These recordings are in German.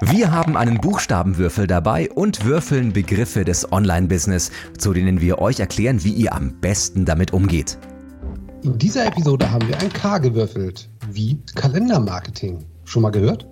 Wir haben einen Buchstabenwürfel dabei und würfeln Begriffe des Online-Business, zu denen wir euch erklären, wie ihr am besten damit umgeht. In dieser Episode haben wir ein K gewürfelt, wie Kalendermarketing. Schon mal gehört?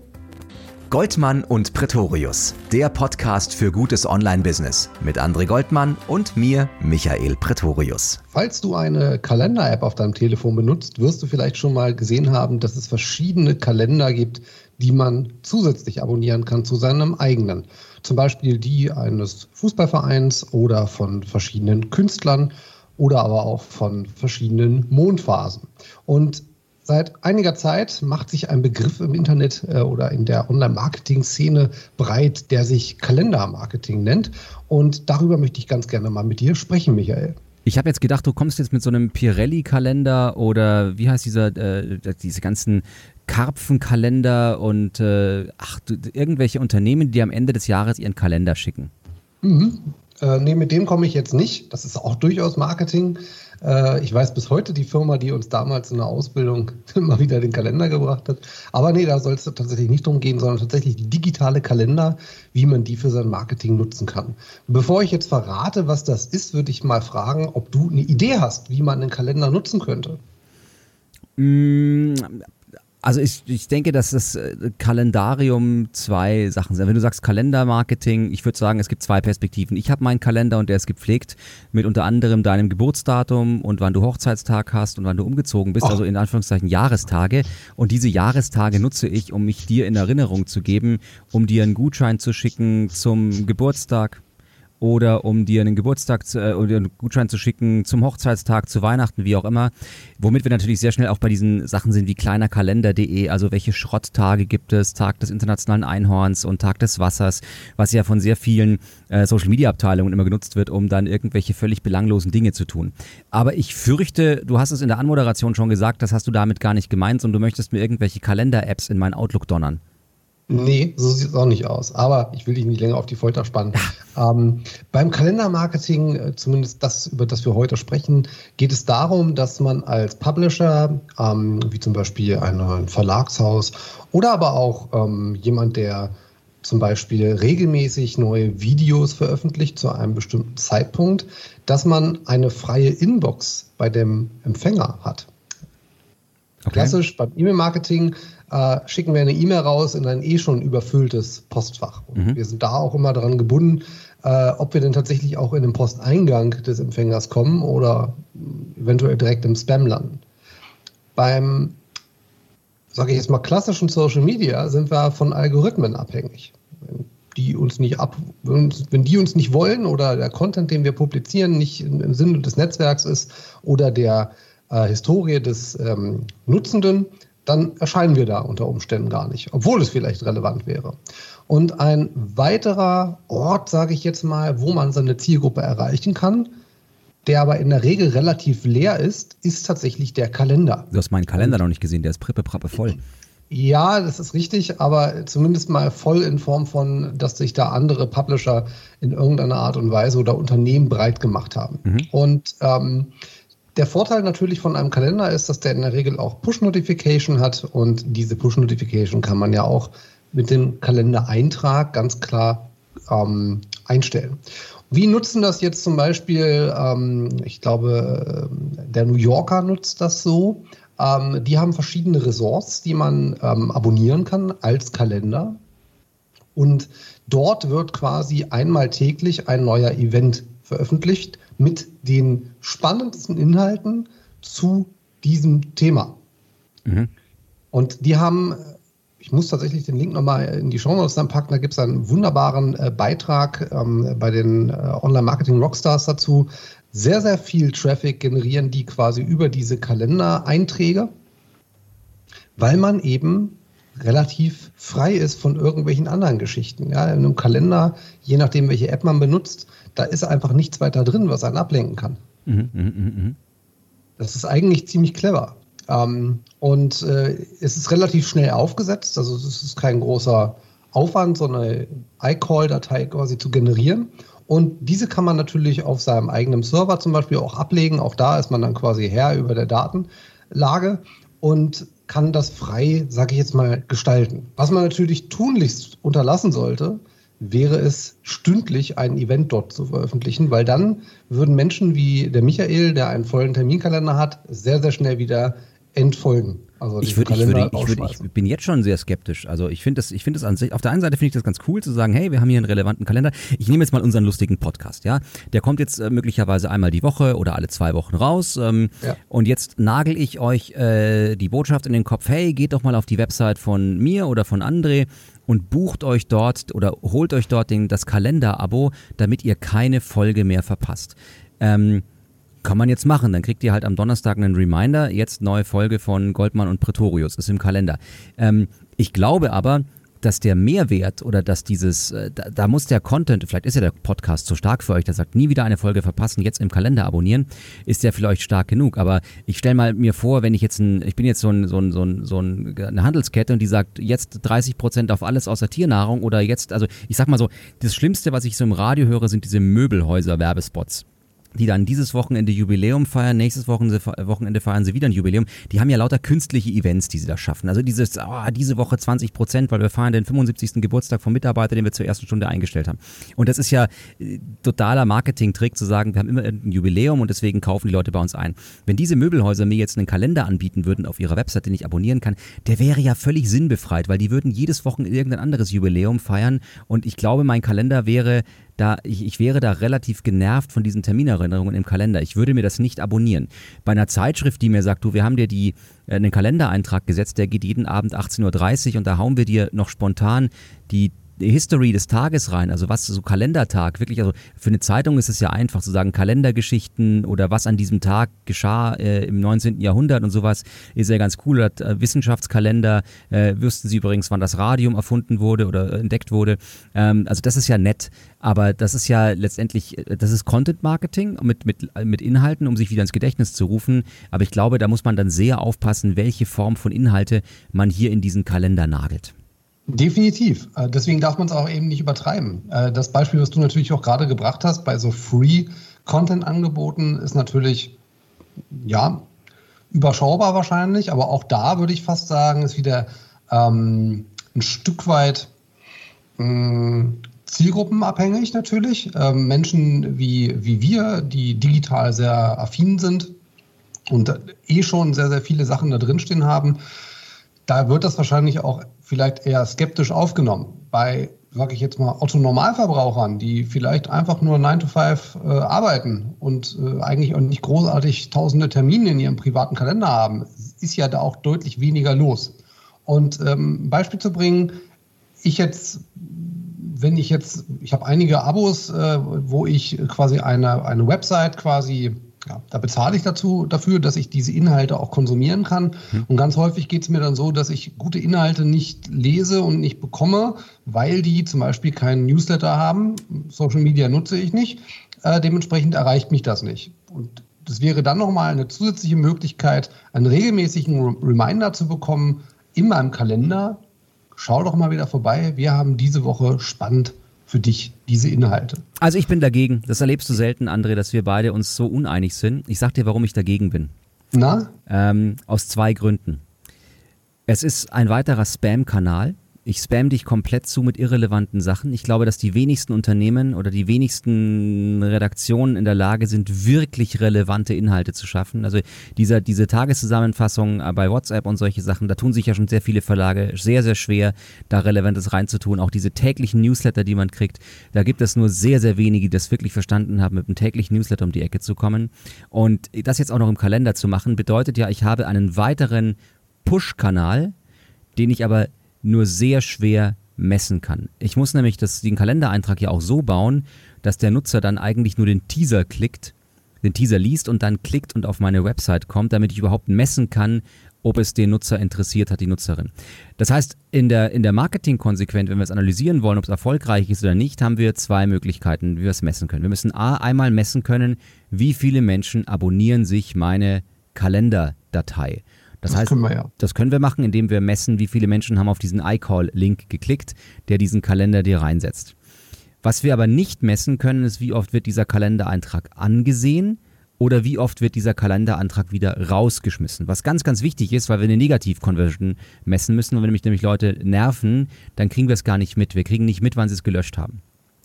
Goldmann und Pretorius, der Podcast für gutes Online-Business mit André Goldmann und mir, Michael Pretorius. Falls du eine Kalender-App auf deinem Telefon benutzt, wirst du vielleicht schon mal gesehen haben, dass es verschiedene Kalender gibt, die man zusätzlich abonnieren kann zu seinem eigenen. Zum Beispiel die eines Fußballvereins oder von verschiedenen Künstlern oder aber auch von verschiedenen Mondphasen. Und Seit einiger Zeit macht sich ein Begriff im Internet äh, oder in der Online-Marketing-Szene breit, der sich Kalendermarketing nennt. Und darüber möchte ich ganz gerne mal mit dir sprechen, Michael. Ich habe jetzt gedacht, du kommst jetzt mit so einem Pirelli-Kalender oder wie heißt dieser, äh, diese ganzen Karpfenkalender und äh, ach, irgendwelche Unternehmen, die am Ende des Jahres ihren Kalender schicken. Mhm. Äh, nee, mit dem komme ich jetzt nicht. Das ist auch durchaus Marketing. Äh, ich weiß bis heute die Firma, die uns damals in der Ausbildung immer wieder den Kalender gebracht hat. Aber nee, da soll es tatsächlich nicht drum gehen, sondern tatsächlich digitale Kalender, wie man die für sein Marketing nutzen kann. Bevor ich jetzt verrate, was das ist, würde ich mal fragen, ob du eine Idee hast, wie man einen Kalender nutzen könnte. Mm, also ich, ich denke, dass das äh, Kalendarium zwei Sachen sind. Wenn du sagst Kalendermarketing, ich würde sagen, es gibt zwei Perspektiven. Ich habe meinen Kalender und der ist gepflegt mit unter anderem deinem Geburtsdatum und wann du Hochzeitstag hast und wann du umgezogen bist, oh. also in Anführungszeichen Jahrestage. Und diese Jahrestage nutze ich, um mich dir in Erinnerung zu geben, um dir einen Gutschein zu schicken zum Geburtstag oder um dir einen Geburtstag zu, äh, oder einen Gutschein zu schicken zum Hochzeitstag, zu Weihnachten, wie auch immer. Womit wir natürlich sehr schnell auch bei diesen Sachen sind wie kleinerkalender.de, also welche Schrotttage gibt es, Tag des internationalen Einhorns und Tag des Wassers, was ja von sehr vielen äh, Social Media Abteilungen immer genutzt wird, um dann irgendwelche völlig belanglosen Dinge zu tun. Aber ich fürchte, du hast es in der Anmoderation schon gesagt, das hast du damit gar nicht gemeint, sondern du möchtest mir irgendwelche Kalender-Apps in mein Outlook donnern. Nee, so sieht es auch nicht aus. Aber ich will dich nicht länger auf die Folter spannen. ähm, beim Kalendermarketing, äh, zumindest das, über das wir heute sprechen, geht es darum, dass man als Publisher, ähm, wie zum Beispiel ein Verlagshaus oder aber auch ähm, jemand, der zum Beispiel regelmäßig neue Videos veröffentlicht zu einem bestimmten Zeitpunkt, dass man eine freie Inbox bei dem Empfänger hat. Okay. Klassisch beim E-Mail-Marketing äh, schicken wir eine E-Mail raus in ein eh schon überfülltes Postfach. Und mhm. wir sind da auch immer daran gebunden, äh, ob wir denn tatsächlich auch in den Posteingang des Empfängers kommen oder eventuell direkt im Spam landen. Beim, sage ich jetzt mal, klassischen Social Media sind wir von Algorithmen abhängig. Wenn die uns nicht ab, wenn die uns nicht wollen oder der Content, den wir publizieren, nicht im Sinne des Netzwerks ist oder der äh, Historie des ähm, Nutzenden, dann erscheinen wir da unter Umständen gar nicht, obwohl es vielleicht relevant wäre. Und ein weiterer Ort, sage ich jetzt mal, wo man seine Zielgruppe erreichen kann, der aber in der Regel relativ leer ist, ist tatsächlich der Kalender. Du hast meinen Kalender noch nicht gesehen, der ist prippe prappe voll. Ja, das ist richtig, aber zumindest mal voll in Form von, dass sich da andere Publisher in irgendeiner Art und Weise oder Unternehmen breit gemacht haben. Mhm. Und ähm, der Vorteil natürlich von einem Kalender ist, dass der in der Regel auch Push-Notification hat und diese Push-Notification kann man ja auch mit dem Kalendereintrag ganz klar ähm, einstellen. Wie nutzen das jetzt zum Beispiel, ähm, ich glaube, der New Yorker nutzt das so. Ähm, die haben verschiedene Ressorts, die man ähm, abonnieren kann als Kalender. Und dort wird quasi einmal täglich ein neuer Event veröffentlicht mit den spannendsten Inhalten zu diesem Thema. Mhm. Und die haben, ich muss tatsächlich den Link nochmal in die Show Notes dann packen, da gibt es einen wunderbaren äh, Beitrag ähm, bei den äh, Online-Marketing-Rockstars dazu. Sehr, sehr viel Traffic generieren die quasi über diese Kalendereinträge, weil man eben relativ frei ist von irgendwelchen anderen Geschichten. Ja, in einem Kalender, je nachdem, welche App man benutzt, da ist einfach nichts weiter drin, was einen ablenken kann. Mhm, mh, mh. Mhm. Das ist eigentlich ziemlich clever. Ähm, und äh, es ist relativ schnell aufgesetzt, also es ist kein großer Aufwand, so eine iCall-Datei quasi zu generieren. Und diese kann man natürlich auf seinem eigenen Server zum Beispiel auch ablegen. Auch da ist man dann quasi Herr über der Datenlage. Und kann das frei, sage ich jetzt mal, gestalten. Was man natürlich tunlichst unterlassen sollte, wäre es, stündlich ein Event dort zu veröffentlichen, weil dann würden Menschen wie der Michael, der einen vollen Terminkalender hat, sehr, sehr schnell wieder entfolgen. Also ich, würd, ich, würde, ich, würde, ich bin jetzt schon sehr skeptisch. Also ich finde das, ich finde das an sich, auf der einen Seite finde ich das ganz cool zu sagen, hey, wir haben hier einen relevanten Kalender. Ich nehme jetzt mal unseren lustigen Podcast, ja. Der kommt jetzt äh, möglicherweise einmal die Woche oder alle zwei Wochen raus. Ähm, ja. Und jetzt nagel ich euch äh, die Botschaft in den Kopf, hey, geht doch mal auf die Website von mir oder von André und bucht euch dort oder holt euch dort den, das Kalender-Abo, damit ihr keine Folge mehr verpasst. Ähm, kann man jetzt machen. Dann kriegt ihr halt am Donnerstag einen Reminder. Jetzt neue Folge von Goldmann und Pretorius. Ist im Kalender. Ähm, ich glaube aber, dass der Mehrwert oder dass dieses, äh, da, da, muss der Content, vielleicht ist ja der Podcast so stark für euch, der sagt, nie wieder eine Folge verpassen, jetzt im Kalender abonnieren, ist der vielleicht stark genug. Aber ich stelle mal mir vor, wenn ich jetzt ein, ich bin jetzt so, ein, so, ein, so, ein, so eine Handelskette und die sagt, jetzt 30 Prozent auf alles außer Tiernahrung oder jetzt, also ich sag mal so, das Schlimmste, was ich so im Radio höre, sind diese Möbelhäuser-Werbespots die dann dieses Wochenende Jubiläum feiern, nächstes Wochenende feiern sie wieder ein Jubiläum. Die haben ja lauter künstliche Events, die sie da schaffen. Also dieses, oh, diese Woche 20 Prozent, weil wir feiern den 75. Geburtstag vom Mitarbeiter, den wir zur ersten Stunde eingestellt haben. Und das ist ja äh, totaler Marketing-Trick zu sagen, wir haben immer ein Jubiläum und deswegen kaufen die Leute bei uns ein. Wenn diese Möbelhäuser mir jetzt einen Kalender anbieten würden auf ihrer Website, den ich abonnieren kann, der wäre ja völlig sinnbefreit, weil die würden jedes Wochenende irgendein anderes Jubiläum feiern und ich glaube, mein Kalender wäre da, ich, ich wäre da relativ genervt von diesen Terminerinnerungen im Kalender. Ich würde mir das nicht abonnieren. Bei einer Zeitschrift, die mir sagt, du, wir haben dir die, äh, einen Kalendereintrag gesetzt, der geht jeden Abend 18.30 Uhr und da hauen wir dir noch spontan die History des Tages rein, also was so Kalendertag, wirklich, also für eine Zeitung ist es ja einfach zu sagen, Kalendergeschichten oder was an diesem Tag geschah äh, im 19. Jahrhundert und sowas, ist ja ganz cool. Hat, äh, Wissenschaftskalender, äh, wüssten Sie übrigens, wann das Radium erfunden wurde oder entdeckt wurde. Ähm, also das ist ja nett, aber das ist ja letztendlich, äh, das ist Content Marketing mit, mit, mit Inhalten, um sich wieder ins Gedächtnis zu rufen. Aber ich glaube, da muss man dann sehr aufpassen, welche Form von Inhalte man hier in diesen Kalender nagelt. Definitiv. Äh, deswegen darf man es auch eben nicht übertreiben. Äh, das Beispiel, was du natürlich auch gerade gebracht hast, bei so Free-Content-Angeboten ist natürlich, ja, überschaubar wahrscheinlich, aber auch da würde ich fast sagen, ist wieder ähm, ein Stück weit mh, hm, zielgruppenabhängig natürlich. Ähm, Menschen wie, wie wir, die digital sehr affin sind und eh schon sehr, sehr viele Sachen da drinstehen haben, da wird das wahrscheinlich auch vielleicht eher skeptisch aufgenommen. Bei, sage ich jetzt mal, Otto-Normalverbrauchern, die vielleicht einfach nur 9 to 5 äh, arbeiten und äh, eigentlich auch nicht großartig tausende Termine in ihrem privaten Kalender haben, ist ja da auch deutlich weniger los. Und ähm, ein Beispiel zu bringen, ich jetzt, wenn ich jetzt, ich habe einige Abos, äh, wo ich quasi eine, eine Website quasi ja, da bezahle ich dazu dafür, dass ich diese Inhalte auch konsumieren kann. Mhm. Und ganz häufig geht es mir dann so, dass ich gute Inhalte nicht lese und nicht bekomme, weil die zum Beispiel keinen Newsletter haben. Social Media nutze ich nicht. Äh, dementsprechend erreicht mich das nicht. Und das wäre dann nochmal eine zusätzliche Möglichkeit, einen regelmäßigen Reminder zu bekommen in meinem Kalender. Schau doch mal wieder vorbei. Wir haben diese Woche spannend für dich diese Inhalte? Also ich bin dagegen. Das erlebst du selten, André, dass wir beide uns so uneinig sind. Ich sag dir, warum ich dagegen bin. Na? Ähm, aus zwei Gründen. Es ist ein weiterer Spam-Kanal ich spam dich komplett zu mit irrelevanten Sachen. Ich glaube, dass die wenigsten Unternehmen oder die wenigsten Redaktionen in der Lage sind, wirklich relevante Inhalte zu schaffen. Also dieser, diese Tageszusammenfassung äh, bei WhatsApp und solche Sachen, da tun sich ja schon sehr viele Verlage sehr, sehr schwer, da Relevantes reinzutun. Auch diese täglichen Newsletter, die man kriegt, da gibt es nur sehr, sehr wenige, die das wirklich verstanden haben, mit einem täglichen Newsletter um die Ecke zu kommen. Und das jetzt auch noch im Kalender zu machen, bedeutet ja, ich habe einen weiteren Push-Kanal, den ich aber nur sehr schwer messen kann. Ich muss nämlich das, den Kalendereintrag ja auch so bauen, dass der Nutzer dann eigentlich nur den Teaser klickt, den Teaser liest und dann klickt und auf meine Website kommt, damit ich überhaupt messen kann, ob es den Nutzer interessiert hat, die Nutzerin. Das heißt, in der, in der Marketingkonsequenz, wenn wir es analysieren wollen, ob es erfolgreich ist oder nicht, haben wir zwei Möglichkeiten, wie wir es messen können. Wir müssen A, einmal messen können, wie viele Menschen abonnieren sich meine Kalenderdatei. Das, das heißt, können wir ja. das können wir machen, indem wir messen, wie viele Menschen haben auf diesen iCall-Link geklickt, der diesen Kalender dir reinsetzt. Was wir aber nicht messen können, ist, wie oft wird dieser Kalendereintrag angesehen oder wie oft wird dieser Kalenderantrag wieder rausgeschmissen. Was ganz, ganz wichtig ist, weil wir eine Negativ-Conversion messen müssen. Und wenn nämlich, nämlich Leute nerven, dann kriegen wir es gar nicht mit. Wir kriegen nicht mit, wann sie es gelöscht haben.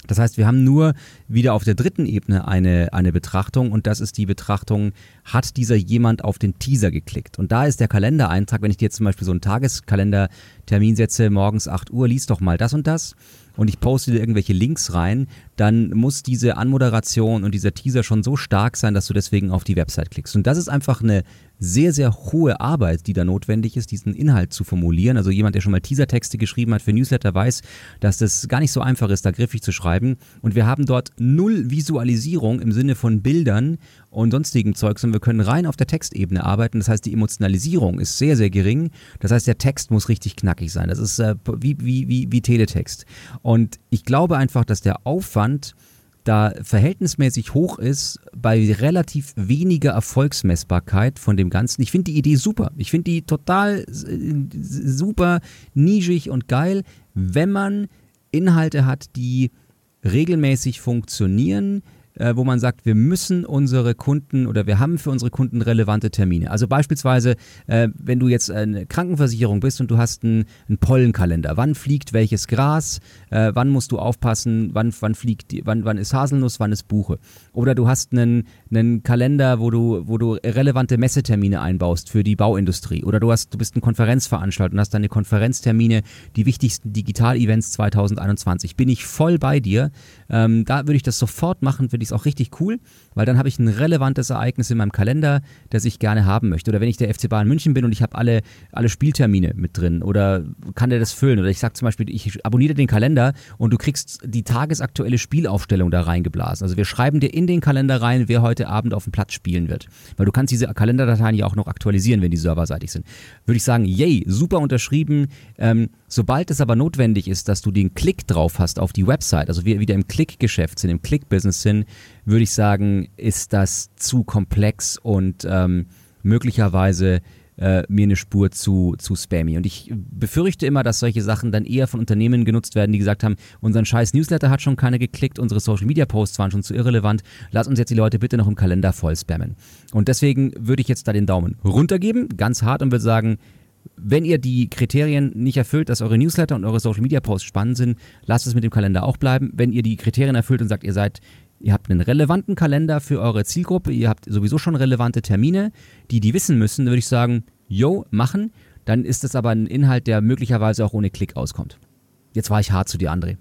Das heißt, wir haben nur wieder auf der dritten Ebene eine, eine Betrachtung und das ist die Betrachtung, hat dieser jemand auf den Teaser geklickt? Und da ist der Kalendereintrag, wenn ich dir jetzt zum Beispiel so einen Tageskalendertermin setze, morgens 8 Uhr, lies doch mal das und das und ich poste dir irgendwelche Links rein, dann muss diese Anmoderation und dieser Teaser schon so stark sein, dass du deswegen auf die Website klickst. Und das ist einfach eine sehr, sehr hohe Arbeit, die da notwendig ist, diesen Inhalt zu formulieren. Also jemand, der schon mal Teasertexte geschrieben hat für Newsletter, weiß, dass das gar nicht so einfach ist, da griffig zu schreiben. Und wir haben dort null Visualisierung im Sinne von Bildern und sonstigem Zeug, sondern wir können rein auf der Textebene arbeiten. Das heißt, die Emotionalisierung ist sehr, sehr gering. Das heißt, der Text muss richtig knackig sein. Das ist äh, wie, wie, wie, wie Teletext. Und ich glaube einfach, dass der Aufwand, da verhältnismäßig hoch ist bei relativ weniger Erfolgsmessbarkeit von dem Ganzen. Ich finde die Idee super. Ich finde die total super nischig und geil, wenn man Inhalte hat, die regelmäßig funktionieren, äh, wo man sagt, wir müssen unsere Kunden oder wir haben für unsere Kunden relevante Termine. Also beispielsweise, äh, wenn du jetzt eine Krankenversicherung bist und du hast einen, einen Pollenkalender, wann fliegt welches Gras, äh, wann musst du aufpassen, wann, wann fliegt, wann, wann ist Haselnuss, wann ist Buche. Oder du hast einen, einen Kalender, wo du, wo du relevante Messetermine einbaust für die Bauindustrie. Oder du hast, du bist ein Konferenzveranstalter und hast deine Konferenztermine, die wichtigsten Digital-Events 2021. Bin ich voll bei dir. Ähm, da würde ich das sofort machen, finde ich es auch richtig cool, weil dann habe ich ein relevantes Ereignis in meinem Kalender, das ich gerne haben möchte. Oder wenn ich der FC Bayern München bin und ich habe alle, alle Spieltermine mit drin oder kann der das füllen? Oder ich sage zum Beispiel, ich abonniere den Kalender und du kriegst die tagesaktuelle Spielaufstellung da reingeblasen. Also wir schreiben dir in den Kalender rein, wer heute Abend auf dem Platz spielen wird. Weil du kannst diese Kalenderdateien ja auch noch aktualisieren, wenn die serverseitig sind. Würde ich sagen, yay, super unterschrieben. Ähm, sobald es aber notwendig ist, dass du den Klick drauf hast auf die Website, also wir wieder im Klickgeschäft sind, im Klick-Business sind, würde ich sagen, ist das zu komplex und ähm, möglicherweise äh, mir eine Spur zu, zu spammy. Und ich befürchte immer, dass solche Sachen dann eher von Unternehmen genutzt werden, die gesagt haben, unseren scheiß Newsletter hat schon keiner geklickt, unsere Social Media Posts waren schon zu irrelevant, lass uns jetzt die Leute bitte noch im Kalender voll spammen. Und deswegen würde ich jetzt da den Daumen runtergeben, ganz hart und würde sagen, wenn ihr die Kriterien nicht erfüllt, dass eure Newsletter und eure Social Media Posts spannend sind, lasst es mit dem Kalender auch bleiben. Wenn ihr die Kriterien erfüllt und sagt, ihr seid Ihr habt einen relevanten Kalender für eure Zielgruppe, ihr habt sowieso schon relevante Termine, die die wissen müssen, dann würde ich sagen, yo, machen. Dann ist das aber ein Inhalt, der möglicherweise auch ohne Klick auskommt. Jetzt war ich hart zu dir, André.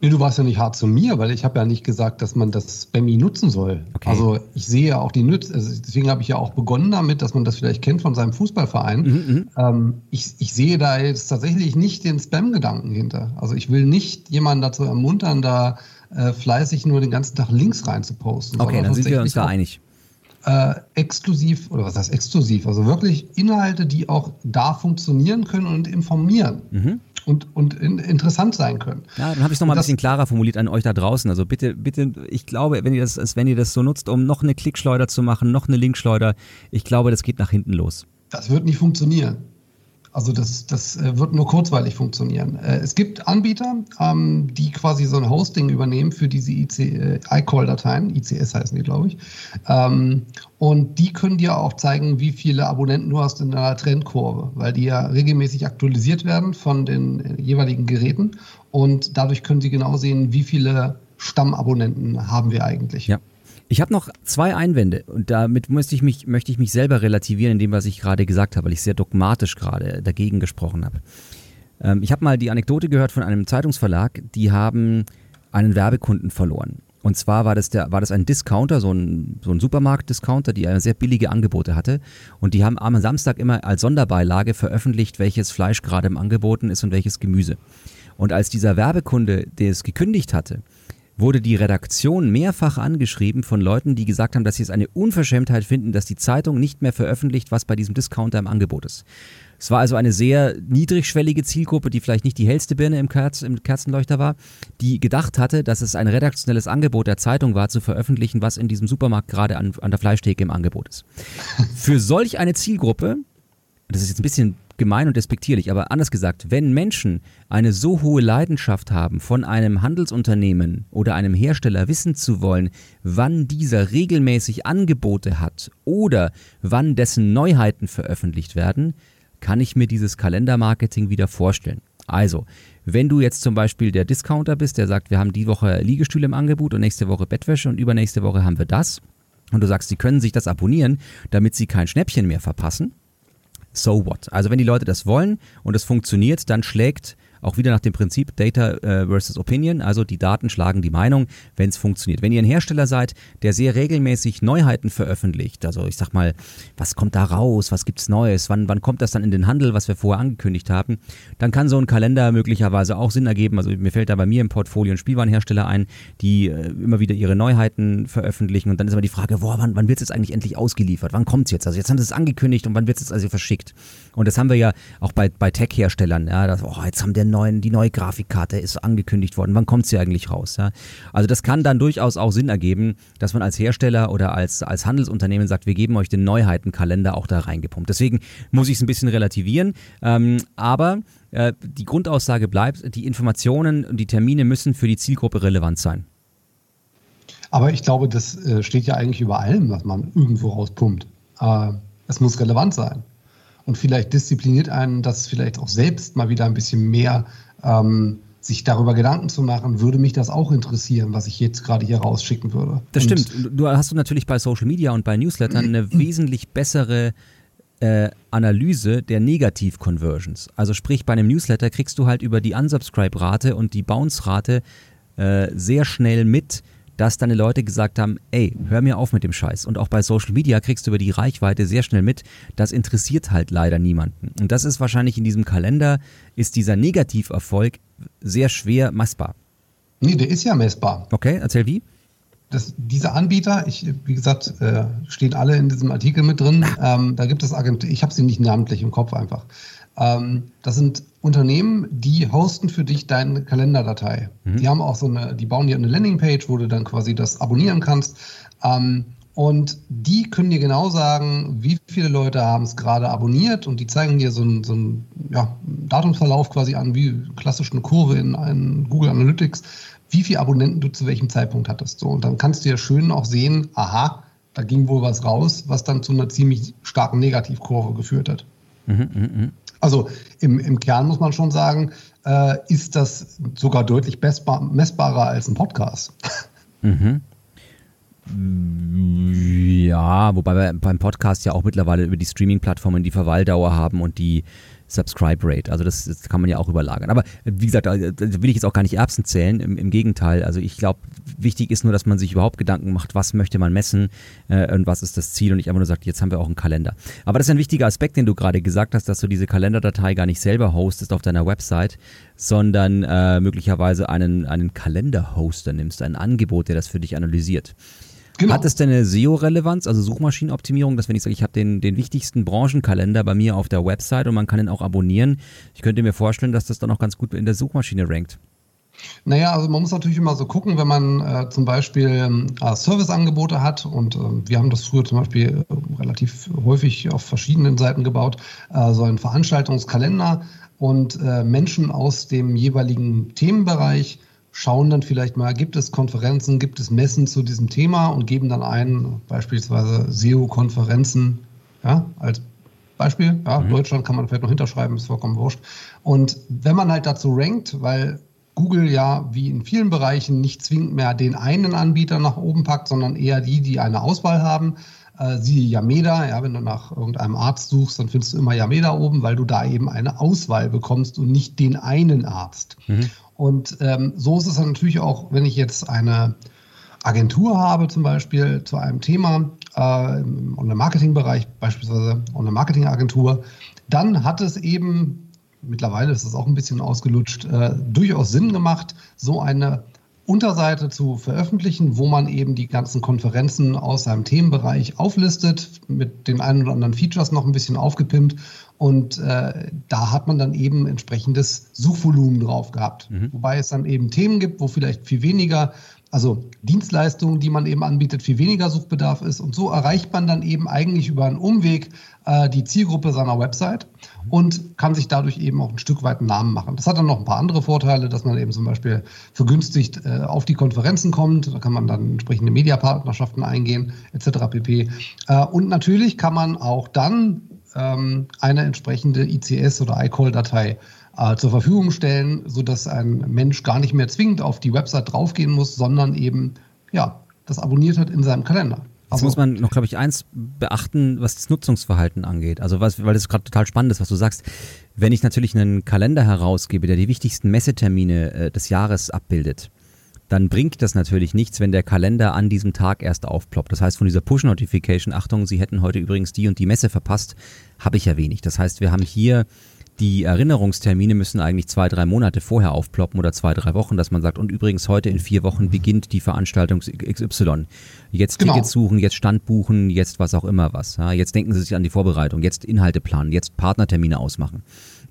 Nee, du warst ja nicht hart zu mir, weil ich habe ja nicht gesagt, dass man das Spammy nutzen soll. Okay. Also ich sehe ja auch die Nütze, also deswegen habe ich ja auch begonnen damit, dass man das vielleicht kennt von seinem Fußballverein. Mhm, mhm, ähm, ich, ich sehe da jetzt tatsächlich nicht den Spam-Gedanken hinter. Also ich will nicht jemanden dazu ermuntern, da äh, fleißig nur den ganzen Tag Links rein zu posten. Okay, dann sind wir uns da einig. Äh, exklusiv, oder was heißt exklusiv? Also wirklich Inhalte, die auch da funktionieren können und informieren. Mhm. Und, und in, interessant sein können. Ja, dann habe ich es nochmal ein bisschen klarer formuliert an euch da draußen. Also bitte, bitte, ich glaube, wenn ihr das, wenn ihr das so nutzt, um noch eine Klickschleuder zu machen, noch eine Linkschleuder, ich glaube, das geht nach hinten los. Das wird nicht funktionieren. Also das, das äh, wird nur kurzweilig funktionieren. Äh, es gibt Anbieter, ähm, die quasi so ein Hosting übernehmen für diese äh, iCall-Dateien, ICS heißen die, glaube ich. Ähm, und die können dir auch zeigen, wie viele Abonnenten du hast in einer Trendkurve, weil die ja regelmäßig aktualisiert werden von den jeweiligen Geräten. Und dadurch können sie genau sehen, wie viele Stammabonnenten haben wir eigentlich. Ja. Ich habe noch zwei Einwände und damit möchte ich, mich, möchte ich mich selber relativieren in dem, was ich gerade gesagt habe, weil ich sehr dogmatisch gerade dagegen gesprochen habe. Ähm, ich habe mal die Anekdote gehört von einem Zeitungsverlag, die haben einen Werbekunden verloren. Und zwar war das, der, war das ein Discounter, so ein, so ein Supermarkt-Discounter, die sehr billige Angebote hatte. Und die haben am Samstag immer als Sonderbeilage veröffentlicht, welches Fleisch gerade im Angeboten ist und welches Gemüse. Und als dieser Werbekunde das gekündigt hatte, wurde die Redaktion mehrfach angeschrieben von Leuten, die gesagt haben, dass sie es eine Unverschämtheit finden, dass die Zeitung nicht mehr veröffentlicht, was bei diesem Discounter im Angebot ist. Es war also eine sehr niedrigschwellige Zielgruppe, die vielleicht nicht die hellste Birne im, Kerz, im Kerzenleuchter war, die gedacht hatte, dass es ein redaktionelles Angebot der Zeitung war, zu veröffentlichen, was in diesem Supermarkt gerade an, an der Fleischtheke im Angebot ist. Für solch eine Zielgruppe das ist jetzt ein bisschen gemein und despektierlich, aber anders gesagt, wenn Menschen eine so hohe Leidenschaft haben, von einem Handelsunternehmen oder einem Hersteller wissen zu wollen, wann dieser regelmäßig Angebote hat oder wann dessen Neuheiten veröffentlicht werden, kann ich mir dieses Kalendermarketing wieder vorstellen. Also, wenn du jetzt zum Beispiel der Discounter bist, der sagt, wir haben die Woche Liegestühle im Angebot und nächste Woche Bettwäsche und übernächste Woche haben wir das, und du sagst, sie können sich das abonnieren, damit sie kein Schnäppchen mehr verpassen, so what? Also wenn die Leute das wollen und es funktioniert, dann schlägt auch wieder nach dem Prinzip Data äh, versus Opinion, also die Daten schlagen die Meinung, wenn es funktioniert. Wenn ihr ein Hersteller seid, der sehr regelmäßig Neuheiten veröffentlicht, also ich sag mal, was kommt da raus, was gibt's Neues, wann, wann kommt das dann in den Handel, was wir vorher angekündigt haben, dann kann so ein Kalender möglicherweise auch Sinn ergeben. Also mir fällt da bei mir im Portfolio ein Spielwarenhersteller ein, die äh, immer wieder ihre Neuheiten veröffentlichen und dann ist immer die Frage, boah, wann, wann wird es jetzt eigentlich endlich ausgeliefert? Wann kommt es jetzt? Also jetzt haben sie es angekündigt und wann wird es jetzt also verschickt? Und das haben wir ja auch bei, bei Tech-Herstellern, ja, das, oh, jetzt haben der neuen, die neue Grafikkarte ist angekündigt worden. Wann kommt sie eigentlich raus? Ja? Also das kann dann durchaus auch Sinn ergeben, dass man als Hersteller oder als, als Handelsunternehmen sagt, wir geben euch den Neuheitenkalender auch da reingepumpt. Deswegen muss ich es ein bisschen relativieren. Ähm, aber äh, die Grundaussage bleibt, die Informationen und die Termine müssen für die Zielgruppe relevant sein. Aber ich glaube, das äh, steht ja eigentlich über allem, was man irgendwo rauspumpt. Äh, es muss relevant sein und vielleicht diszipliniert einen das vielleicht auch selbst mal wieder ein bisschen mehr, ähm, sich darüber Gedanken zu machen, würde mich das auch interessieren, was ich jetzt gerade hier rausschicken würde. Das und stimmt. Du hast du natürlich bei Social Media und bei Newslettern eine wesentlich bessere äh, Analyse der Negativ-Conversions. Also sprich, bei einem Newsletter kriegst du halt über die Unsubscribe-Rate und die Bounce-Rate äh, sehr schnell mit, dass deine Leute gesagt haben, ey, hör mir auf mit dem Scheiß. Und auch bei Social Media kriegst du über die Reichweite sehr schnell mit, das interessiert halt leider niemanden. Und das ist wahrscheinlich in diesem Kalender, ist dieser Negativerfolg sehr schwer messbar. Nee, der ist ja messbar. Okay, erzähl wie? Das, diese Anbieter, ich, wie gesagt, äh, stehen alle in diesem Artikel mit drin. Ähm, da gibt es Agenturen, ich habe sie nicht namentlich im Kopf einfach. Ähm, das sind Unternehmen, die hosten für dich deine Kalenderdatei. Mhm. Die haben auch so eine, die bauen dir eine Landingpage, wo du dann quasi das abonnieren kannst. Ähm, und die können dir genau sagen, wie viele Leute haben es gerade abonniert und die zeigen dir so einen, so einen ja, Datumsverlauf quasi an, wie klassisch eine Kurve in, in Google Analytics, wie viele Abonnenten du zu welchem Zeitpunkt hattest. So, und dann kannst du ja schön auch sehen, aha, da ging wohl was raus, was dann zu einer ziemlich starken Negativkurve geführt hat. Mhm, mh, mh. Also im, im Kern muss man schon sagen, äh, ist das sogar deutlich messbar, messbarer als ein Podcast. Mhm. Ja, wobei wir beim Podcast ja auch mittlerweile über die Streaming-Plattformen die Verweildauer haben und die Subscribe Rate. Also das, das, kann man ja auch überlagern. Aber wie gesagt, da will ich jetzt auch gar nicht Erbsen zählen. Im, im Gegenteil. Also ich glaube, wichtig ist nur, dass man sich überhaupt Gedanken macht, was möchte man messen äh, und was ist das Ziel und nicht einfach nur sagt, jetzt haben wir auch einen Kalender. Aber das ist ein wichtiger Aspekt, den du gerade gesagt hast, dass du diese Kalenderdatei gar nicht selber hostest auf deiner Website, sondern äh, möglicherweise einen, einen Kalenderhoster nimmst, ein Angebot, der das für dich analysiert. Genau. Hat es denn eine SEO-Relevanz, also Suchmaschinenoptimierung, dass wenn ich sage, ich habe den, den wichtigsten Branchenkalender bei mir auf der Website und man kann ihn auch abonnieren, ich könnte mir vorstellen, dass das dann auch ganz gut in der Suchmaschine rankt. Naja, also man muss natürlich immer so gucken, wenn man äh, zum Beispiel äh, Serviceangebote hat und äh, wir haben das früher zum Beispiel äh, relativ häufig auf verschiedenen Seiten gebaut, äh, so einen Veranstaltungskalender und äh, Menschen aus dem jeweiligen Themenbereich schauen dann vielleicht mal, gibt es Konferenzen, gibt es Messen zu diesem Thema und geben dann ein, beispielsweise SEO-Konferenzen, ja, als Beispiel. Ja, mhm. Deutschland kann man vielleicht noch hinterschreiben, ist vollkommen wurscht. Und wenn man halt dazu rankt, weil Google ja wie in vielen Bereichen nicht zwingend mehr den einen Anbieter nach oben packt, sondern eher die, die eine Auswahl haben. Äh, siehe Yameda, ja, wenn du nach irgendeinem Arzt suchst, dann findest du immer Yameda oben, weil du da eben eine Auswahl bekommst und nicht den einen Arzt. Mhm. Und ähm, so ist es dann natürlich auch, wenn ich jetzt eine Agentur habe, zum Beispiel zu einem Thema, äh, im Online-Marketing-Bereich, beispielsweise Online-Marketing-Agentur, dann hat es eben, mittlerweile ist es auch ein bisschen ausgelutscht, äh, durchaus Sinn gemacht, so eine Unterseite zu veröffentlichen, wo man eben die ganzen Konferenzen aus seinem Themenbereich auflistet, mit den ein oder anderen Features noch ein bisschen aufgepimpt und äh, da hat man dann eben entsprechendes Suchvolumen drauf gehabt. Mhm. Wobei es dann eben Themen gibt, wo vielleicht viel weniger also Dienstleistungen, die man eben anbietet, viel weniger Suchbedarf ist. Und so erreicht man dann eben eigentlich über einen Umweg äh, die Zielgruppe seiner Website und kann sich dadurch eben auch ein Stück weit einen Namen machen. Das hat dann noch ein paar andere Vorteile, dass man eben zum Beispiel vergünstigt äh, auf die Konferenzen kommt. Da kann man dann entsprechende Mediapartnerschaften eingehen, etc. pp. Äh, und natürlich kann man auch dann ähm, eine entsprechende ICS oder iCall-Datei äh, zur Verfügung stellen, sodass ein Mensch gar nicht mehr zwingend auf die Website draufgehen muss, sondern eben ja, das abonniert hat in seinem Kalender. Jetzt also, muss man noch, glaube ich, eins beachten, was das Nutzungsverhalten angeht. Also was, weil das gerade total spannend ist, was du sagst. Wenn ich natürlich einen Kalender herausgebe, der die wichtigsten Messetermine äh, des Jahres abbildet, dann bringt das natürlich nichts, wenn der Kalender an diesem Tag erst aufploppt. Das heißt, von dieser Push-Notification, Achtung, Sie hätten heute übrigens die und die Messe verpasst, habe ich ja wenig. Das heißt, wir haben hier die Erinnerungstermine müssen eigentlich zwei, drei Monate vorher aufploppen oder zwei, drei Wochen, dass man sagt, und übrigens heute in vier Wochen beginnt die Veranstaltung XY. Jetzt genau. Tickets suchen, jetzt Stand buchen, jetzt was auch immer was. Ja, jetzt denken Sie sich an die Vorbereitung, jetzt Inhalte planen, jetzt Partnertermine ausmachen.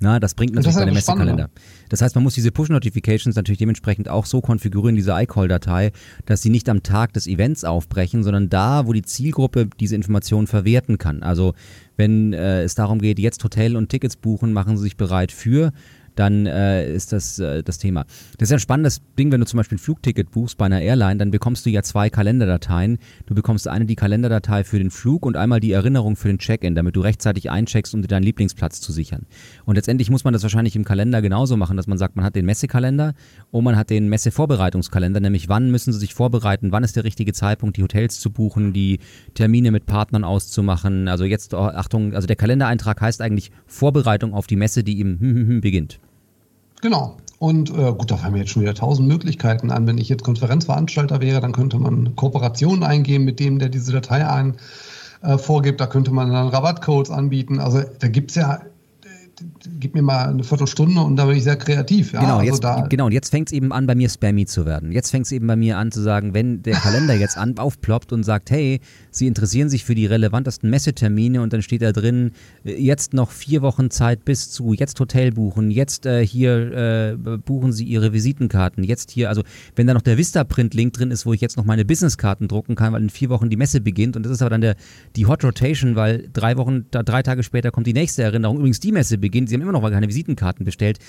Na, das bringt natürlich bei dem Messekalender. Das heißt, man muss diese Push-Notifications natürlich dementsprechend auch so konfigurieren, diese iCall-Datei, dass sie nicht am Tag des Events aufbrechen, sondern da, wo die Zielgruppe diese Informationen verwerten kann. Also wenn äh, es darum geht, jetzt Hotel und Tickets buchen, machen Sie sich bereit für dann äh, ist das äh, das Thema. Das ist ja ein spannendes Ding, wenn du zum Beispiel ein Flugticket buchst bei einer Airline, dann bekommst du ja zwei Kalenderdateien. Du bekommst eine die Kalenderdatei für den Flug und einmal die Erinnerung für den Check-in, damit du rechtzeitig eincheckst, um dir deinen Lieblingsplatz zu sichern. Und letztendlich muss man das wahrscheinlich im Kalender genauso machen, dass man sagt, man hat den Messekalender und man hat den Messevorbereitungskalender, nämlich wann müssen sie sich vorbereiten, wann ist der richtige Zeitpunkt, die Hotels zu buchen, die Termine mit Partnern auszumachen. Also jetzt, oh, Achtung, also der Kalendereintrag heißt eigentlich Vorbereitung auf die Messe, die im beginnt. Genau. Und äh, gut, da fallen mir jetzt schon wieder tausend Möglichkeiten an. Wenn ich jetzt Konferenzveranstalter wäre, dann könnte man Kooperationen eingehen mit dem, der diese Datei ein, äh, vorgibt. Da könnte man dann Rabattcodes anbieten. Also da gibt es ja gib mir mal eine Viertelstunde und da bin ich sehr kreativ. Ja? Genau, also jetzt, genau, und jetzt fängt es eben an, bei mir spammy zu werden. Jetzt fängt es eben bei mir an zu sagen, wenn der Kalender jetzt an, aufploppt und sagt, hey, Sie interessieren sich für die relevantesten Messetermine und dann steht da drin, jetzt noch vier Wochen Zeit bis zu, jetzt Hotel buchen, jetzt äh, hier äh, buchen Sie Ihre Visitenkarten, jetzt hier, also wenn da noch der Vista-Print-Link drin ist, wo ich jetzt noch meine Businesskarten drucken kann, weil in vier Wochen die Messe beginnt und das ist aber dann der, die Hot Rotation, weil drei Wochen, da, drei Tage später kommt die nächste Erinnerung, übrigens die Messe beginnt, Sie haben immer noch keine Visitenkarten bestellt,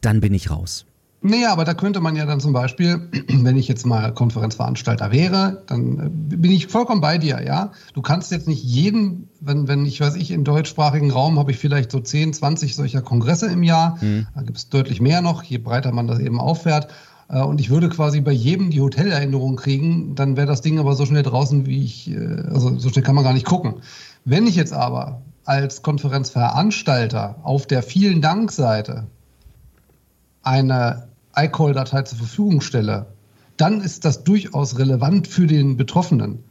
dann bin ich raus. Nee, aber da könnte man ja dann zum Beispiel, wenn ich jetzt mal Konferenzveranstalter wäre, dann äh, bin ich vollkommen bei dir, ja. Du kannst jetzt nicht jeden, wenn, wenn ich weiß ich, im deutschsprachigen Raum habe ich vielleicht so 10, 20 solcher Kongresse im Jahr. Mhm. Da gibt es deutlich mehr noch, je breiter man das eben auffährt. Äh, und ich würde quasi bei jedem die Hotelerinnerung kriegen, dann wäre das Ding aber so schnell draußen, wie ich, äh, also so schnell kann man gar nicht gucken. Wenn ich jetzt aber als Konferenzveranstalter auf der Vielen Dank-Seite eine iCall-Datei zur Verfügung stelle, dann ist das durchaus relevant für den Betroffenen.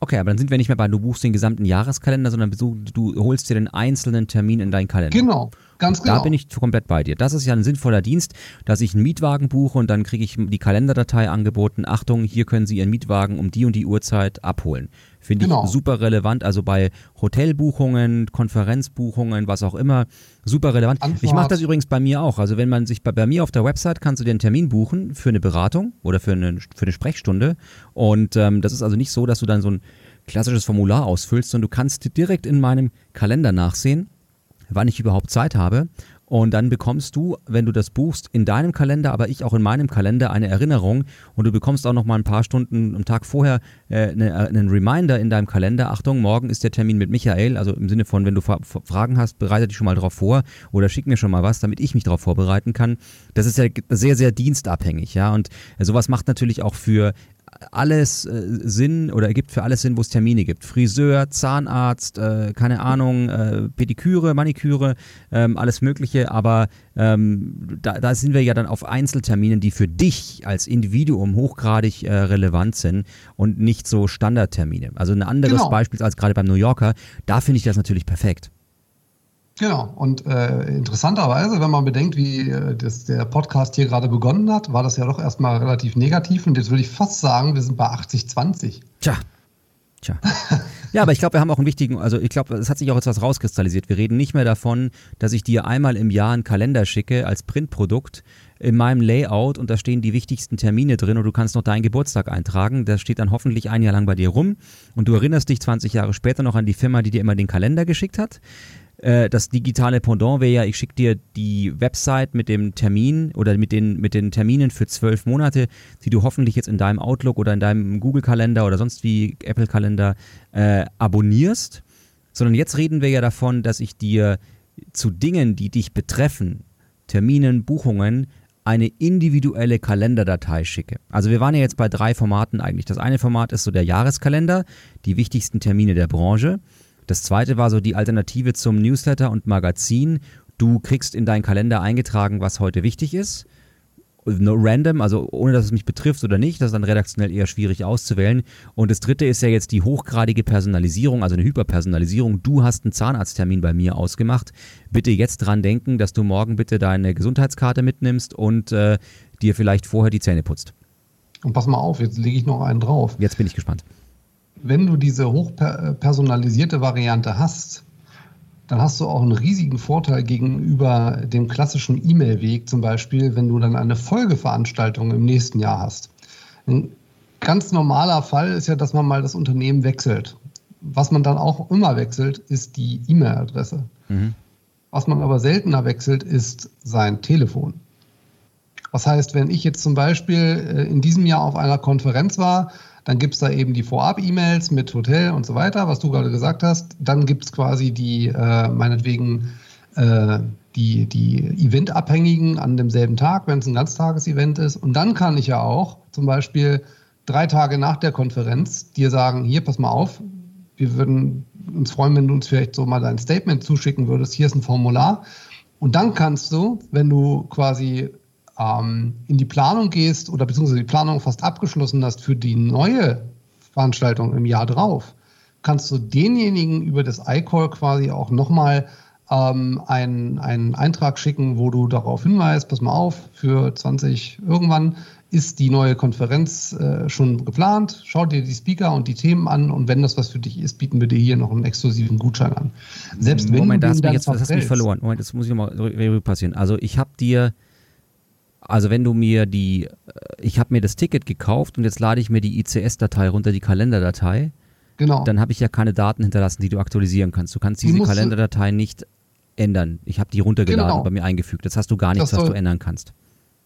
Okay, aber dann sind wir nicht mehr bei, du buchst den gesamten Jahreskalender, sondern du, du holst dir den einzelnen Termin in deinen Kalender. Genau, ganz genau. Da bin ich komplett bei dir. Das ist ja ein sinnvoller Dienst, dass ich einen Mietwagen buche und dann kriege ich die Kalenderdatei angeboten. Achtung, hier können Sie Ihren Mietwagen um die und die Uhrzeit abholen. Finde genau. ich super relevant. Also bei Hotelbuchungen, Konferenzbuchungen, was auch immer, super relevant. Antwort. Ich mache das übrigens bei mir auch. Also wenn man sich bei, bei, mir auf der Website kannst du dir einen Termin buchen für eine Beratung oder für eine, für eine Sprechstunde. Und ähm, das ist also nicht so, dass du dann so ein klassisches Formular ausfüllst, sondern du kannst direkt in meinem Kalender nachsehen, wann ich überhaupt Zeit habe und dann bekommst du, wenn du das buchst, in deinem Kalender, aber ich auch in meinem Kalender eine Erinnerung. Und du bekommst auch noch mal ein paar Stunden am Tag vorher äh, äh, einen Reminder in deinem Kalender. Achtung, morgen ist der Termin mit Michael. Also im Sinne von, wenn du Fragen hast, bereite dich schon mal drauf vor oder schick mir schon mal was, damit ich mich darauf vorbereiten kann. Das ist ja sehr, sehr dienstabhängig, ja. Und sowas macht natürlich auch für alles äh, Sinn oder ergibt für alles Sinn, wo es Termine gibt. Friseur, Zahnarzt, äh, keine Ahnung, äh, Pediküre, Maniküre, ähm, alles Mögliche. Aber ähm, da, da, sind wir ja dann auf Einzelterminen, die für dich als Individuum hochgradig äh, relevant sind und nicht so Standardtermine. Also ein anderes genau. Beispiel als gerade beim New Yorker, da finde ich das natürlich perfekt. Genau. Und äh, interessanterweise, wenn man bedenkt, wie äh, das, der Podcast hier gerade begonnen hat, war das ja doch erstmal relativ negativ. Und jetzt würde ich fast sagen, wir sind bei 80-20. Tja. Tja. Ja, aber ich glaube, wir haben auch einen wichtigen, also ich glaube, es hat sich auch etwas rauskristallisiert. Wir reden nicht mehr davon, dass ich dir einmal im Jahr einen Kalender schicke als Printprodukt, in meinem Layout und da stehen die wichtigsten Termine drin und du kannst noch deinen Geburtstag eintragen. Das steht dann hoffentlich ein Jahr lang bei dir rum und du erinnerst dich 20 Jahre später noch an die Firma, die dir immer den Kalender geschickt hat. Äh, das digitale Pendant wäre ja, ich schicke dir die Website mit dem Termin oder mit den, mit den Terminen für zwölf Monate, die du hoffentlich jetzt in deinem Outlook oder in deinem Google-Kalender oder sonst wie Apple-Kalender äh, abonnierst. Sondern jetzt reden wir ja davon, dass ich dir zu Dingen, die dich betreffen, Terminen, Buchungen, eine individuelle Kalenderdatei schicke. Also wir waren ja jetzt bei drei Formaten eigentlich. Das eine Format ist so der Jahreskalender, die wichtigsten Termine der Branche. Das zweite war so die Alternative zum Newsletter und Magazin. Du kriegst in deinen Kalender eingetragen, was heute wichtig ist. No random, also ohne dass es mich betrifft oder nicht, das ist dann redaktionell eher schwierig auszuwählen. Und das dritte ist ja jetzt die hochgradige Personalisierung, also eine Hyperpersonalisierung. Du hast einen Zahnarzttermin bei mir ausgemacht. Bitte jetzt dran denken, dass du morgen bitte deine Gesundheitskarte mitnimmst und äh, dir vielleicht vorher die Zähne putzt. Und pass mal auf, jetzt lege ich noch einen drauf. Jetzt bin ich gespannt wenn du diese hochpersonalisierte Variante hast, dann hast du auch einen riesigen Vorteil gegenüber dem klassischen E-Mail-Weg, zum Beispiel, wenn du dann eine Folgeveranstaltung im nächsten Jahr hast. Ein ganz normaler Fall ist ja, dass man mal das Unternehmen wechselt. Was man dann auch immer wechselt, ist die E-Mail-Adresse. Mhm. Was man aber seltener wechselt, ist sein Telefon. Was heißt, wenn ich jetzt zum Beispiel äh, in diesem Jahr auf einer Konferenz war, dann gibt es da eben die Vorab-E-Mails mit Hotel und so weiter, was du gerade gesagt hast. Dann gibt es quasi die, äh, meinetwegen, äh, die, die Eventabhängigen an demselben Tag, wenn es ein Ganztagesevent ist. Und dann kann ich ja auch zum Beispiel drei Tage nach der Konferenz dir sagen, hier, pass mal auf, wir würden uns freuen, wenn du uns vielleicht so mal dein Statement zuschicken würdest. Hier ist ein Formular. Und dann kannst du, wenn du quasi ähm, in die Planung gehst oder beziehungsweise die Planung fast abgeschlossen hast für die neue Veranstaltung im Jahr drauf, kannst du denjenigen über das iCall quasi auch nochmal ähm, einen, einen Eintrag schicken, wo du darauf hinweist, pass mal auf, für 20 irgendwann ist die neue Konferenz äh, schon geplant. Schau dir die Speaker und die Themen an und wenn das was für dich ist, bieten wir dir hier noch einen exklusiven Gutschein an. Selbst wenn Moment, du das, jetzt, das hast mich verloren. Moment, das muss ich Revue passieren. Also ich habe dir also wenn du mir die, äh, ich habe mir das Ticket gekauft und jetzt lade ich mir die ICS-Datei runter, die Kalenderdatei. Genau. Dann habe ich ja keine Daten hinterlassen, die du aktualisieren kannst. Du kannst diese Kalenderdatei nicht ändern. Ich habe die runtergeladen genau. und bei mir eingefügt. Jetzt hast du gar nichts, soll, was du ändern kannst.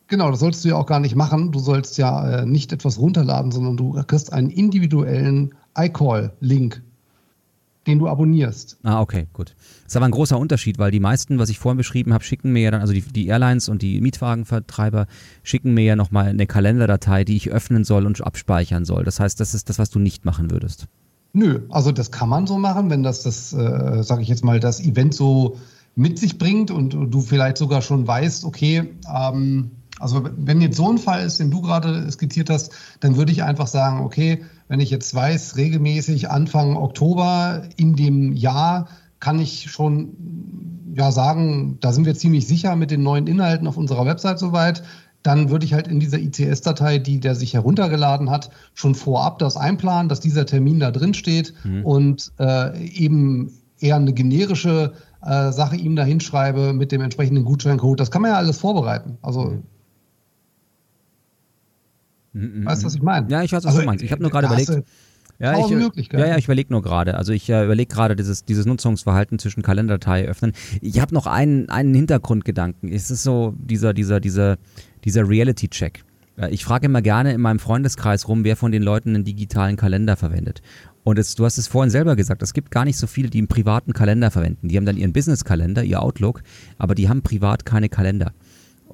Genau, das solltest du ja auch gar nicht machen. Du sollst ja äh, nicht etwas runterladen, sondern du kriegst einen individuellen iCall-Link den du abonnierst. Ah, okay, gut. Das ist aber ein großer Unterschied, weil die meisten, was ich vorhin beschrieben habe, schicken mir ja dann, also die, die Airlines und die Mietwagenvertreiber schicken mir ja nochmal eine Kalenderdatei, die ich öffnen soll und abspeichern soll. Das heißt, das ist das, was du nicht machen würdest. Nö, also das kann man so machen, wenn das, das äh, sage ich jetzt mal, das Event so mit sich bringt und, und du vielleicht sogar schon weißt, okay, ähm, also wenn jetzt so ein Fall ist, den du gerade skizziert hast, dann würde ich einfach sagen, okay, wenn ich jetzt weiß, regelmäßig Anfang Oktober in dem Jahr kann ich schon ja sagen, da sind wir ziemlich sicher mit den neuen Inhalten auf unserer Website soweit. Dann würde ich halt in dieser ICS-Datei, die der sich heruntergeladen hat, schon vorab das einplanen, dass dieser Termin da drin steht mhm. und äh, eben eher eine generische äh, Sache ihm da hinschreibe mit dem entsprechenden Gutscheincode. Das kann man ja alles vorbereiten. Also mhm. Mhm, weißt du, was ich meine? Ja, ich weiß, was also, du meinst. Ich habe nur gerade überlegt. Ja, ich, ja, ja, ich überlege nur gerade. Also ich äh, überlege gerade dieses, dieses Nutzungsverhalten zwischen Kalenderdatei öffnen. Ich habe noch einen, einen Hintergrundgedanken. Es ist so dieser, dieser, dieser, dieser Reality-Check. Ich frage immer gerne in meinem Freundeskreis rum, wer von den Leuten einen digitalen Kalender verwendet. Und es, du hast es vorhin selber gesagt, es gibt gar nicht so viele, die einen privaten Kalender verwenden. Die haben dann ihren Business-Kalender, ihr Outlook, aber die haben privat keine Kalender.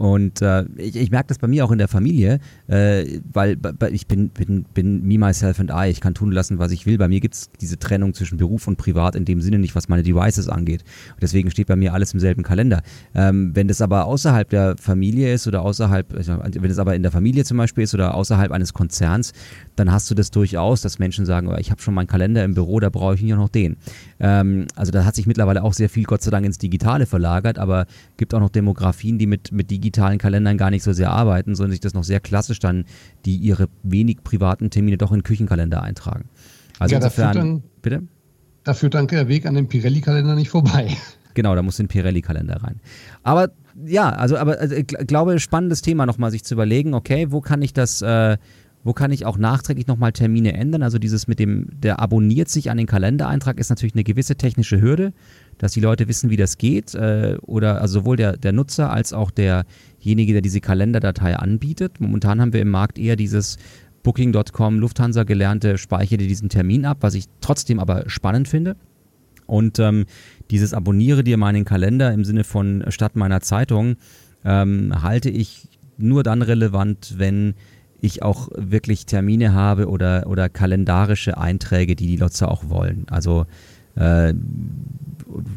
Und äh, ich, ich merke das bei mir auch in der Familie, äh, weil ich bin, bin, bin me, myself and I. Ich kann tun lassen, was ich will. Bei mir gibt es diese Trennung zwischen Beruf und Privat in dem Sinne nicht, was meine Devices angeht. Und deswegen steht bei mir alles im selben Kalender. Ähm, wenn das aber außerhalb der Familie ist oder außerhalb, wenn es aber in der Familie zum Beispiel ist oder außerhalb eines Konzerns, dann hast du das durchaus, dass Menschen sagen, oh, ich habe schon meinen Kalender im Büro, da brauche ich nicht noch den. Ähm, also da hat sich mittlerweile auch sehr viel, Gott sei Dank, ins Digitale verlagert, aber gibt auch noch Demografien, die mit, mit digitalen Kalendern gar nicht so sehr arbeiten, sondern sich das noch sehr klassisch dann, die ihre wenig privaten Termine doch in Küchenkalender eintragen. Also ja, insofern, da dann, bitte? Da führt dann der Weg an dem Pirelli-Kalender nicht vorbei. Genau, da muss ein Pirelli-Kalender rein. Aber Ja, also aber also, ich glaube, spannendes Thema nochmal sich zu überlegen, okay, wo kann ich das, äh, wo kann ich auch nachträglich nochmal Termine ändern? Also dieses mit dem, der abonniert sich an den Kalendereintrag, ist natürlich eine gewisse technische Hürde, dass die Leute wissen, wie das geht. Äh, oder also sowohl der, der Nutzer als auch derjenige, der diese Kalenderdatei anbietet. Momentan haben wir im Markt eher dieses Booking.com, Lufthansa gelernte, speichere diesen Termin ab, was ich trotzdem aber spannend finde. Und ähm, dieses Abonniere dir meinen Kalender im Sinne von statt meiner Zeitung ähm, halte ich nur dann relevant, wenn ich auch wirklich Termine habe oder, oder kalendarische Einträge, die die Nutzer auch wollen. Also äh,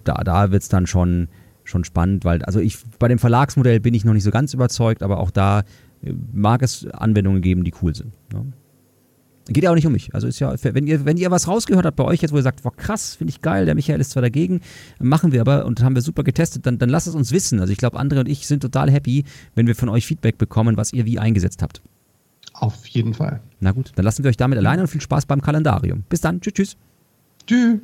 da, da wird es dann schon, schon spannend, weil also ich bei dem Verlagsmodell bin ich noch nicht so ganz überzeugt, aber auch da äh, mag es Anwendungen geben, die cool sind. Ne? Geht ja auch nicht um mich. Also ist ja, wenn ihr, wenn ihr was rausgehört habt bei euch jetzt, wo ihr sagt, boah, krass, finde ich geil, der Michael ist zwar dagegen, machen wir aber und haben wir super getestet, dann, dann lasst es uns wissen. Also ich glaube, André und ich sind total happy, wenn wir von euch Feedback bekommen, was ihr wie eingesetzt habt. Auf jeden Fall. Na gut, dann lassen wir euch damit alleine und viel Spaß beim Kalendarium. Bis dann. Tschüss, tschüss. Tschüss.